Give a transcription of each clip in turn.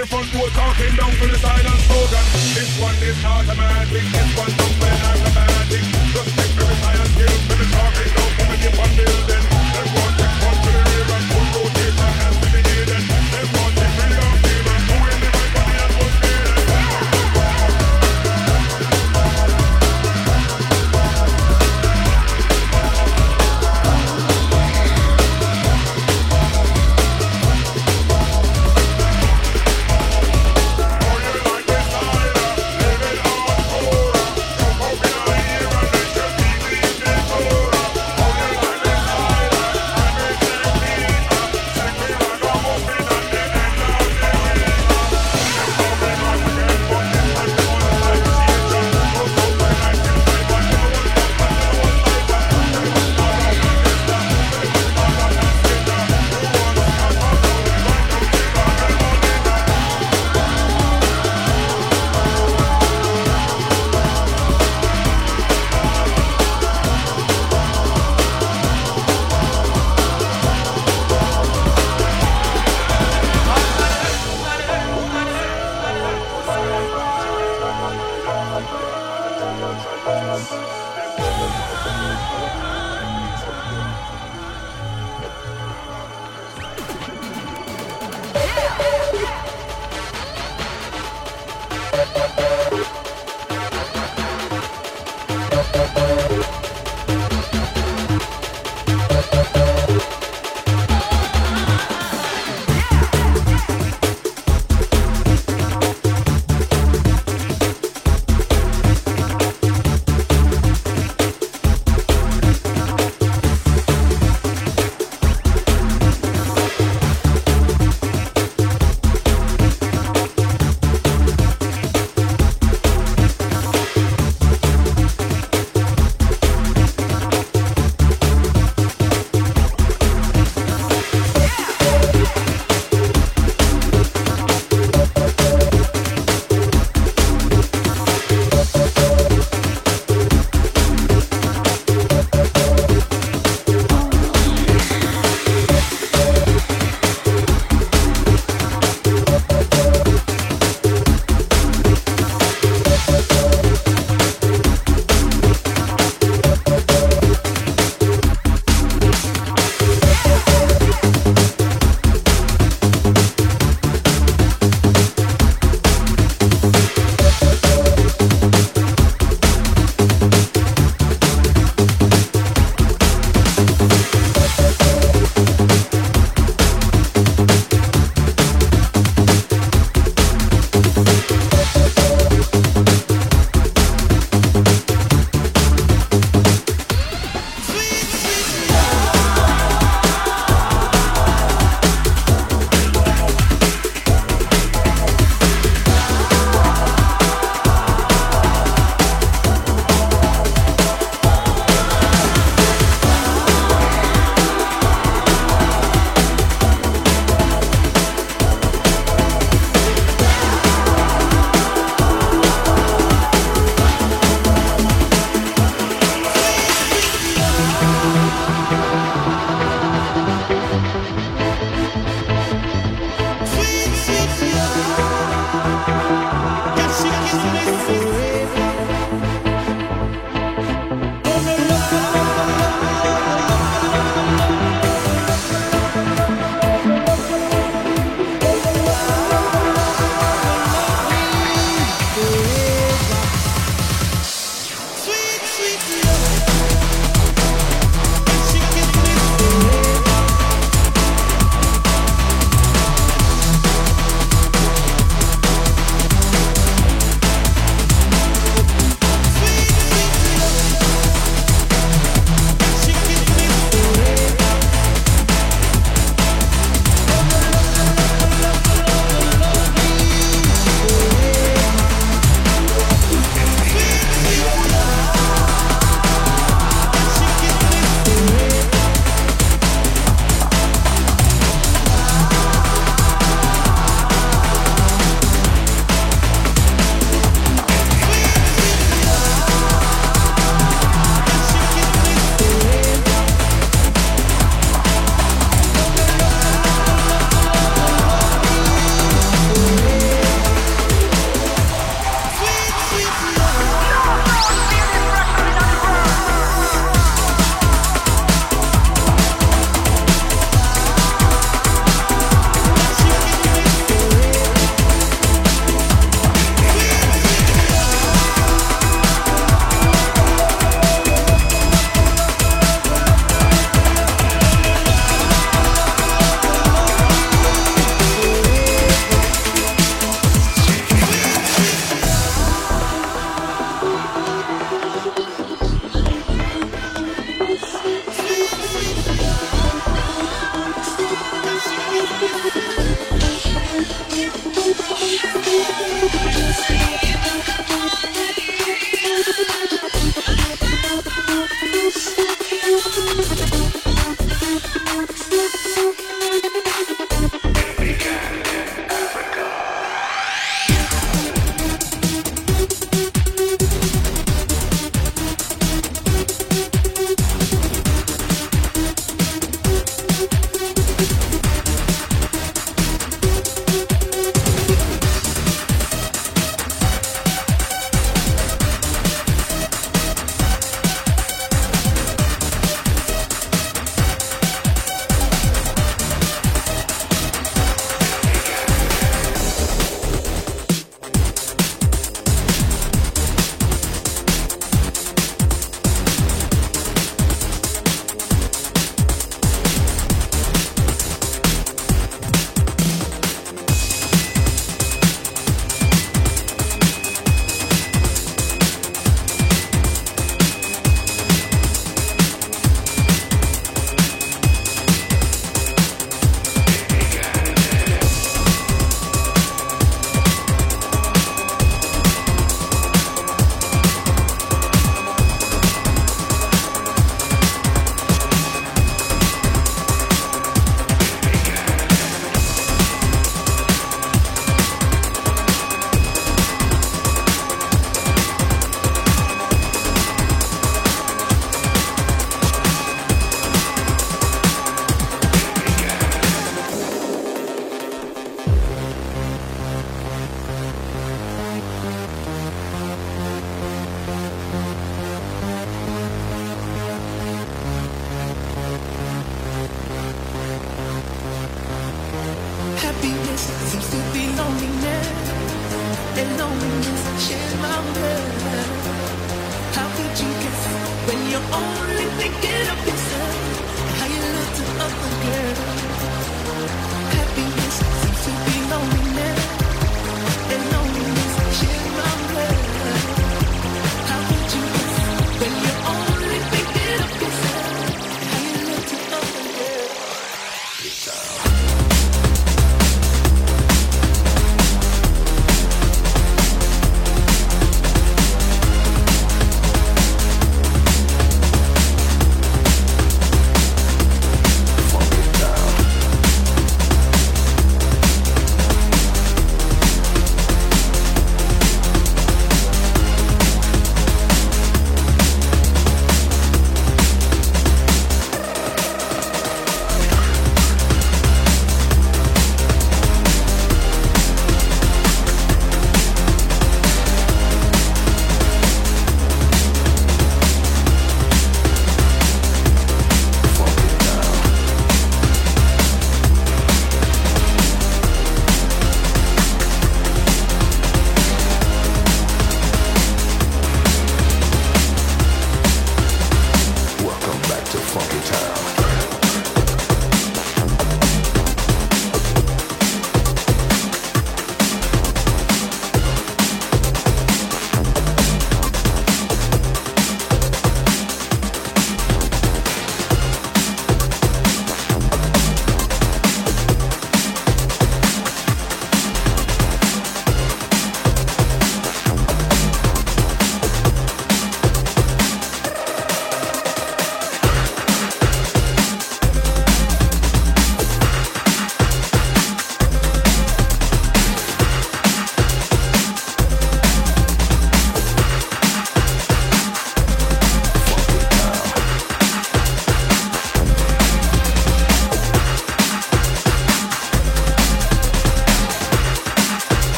the front door, talking down to the silent slogan. This one is automatic.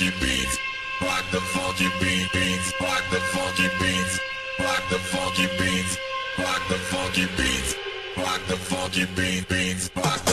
funky beats. Rock the funky beat beats. Rock the funky beats. Rock the funky beats. Rock the funky beats. Rock the funky beat beats. Rock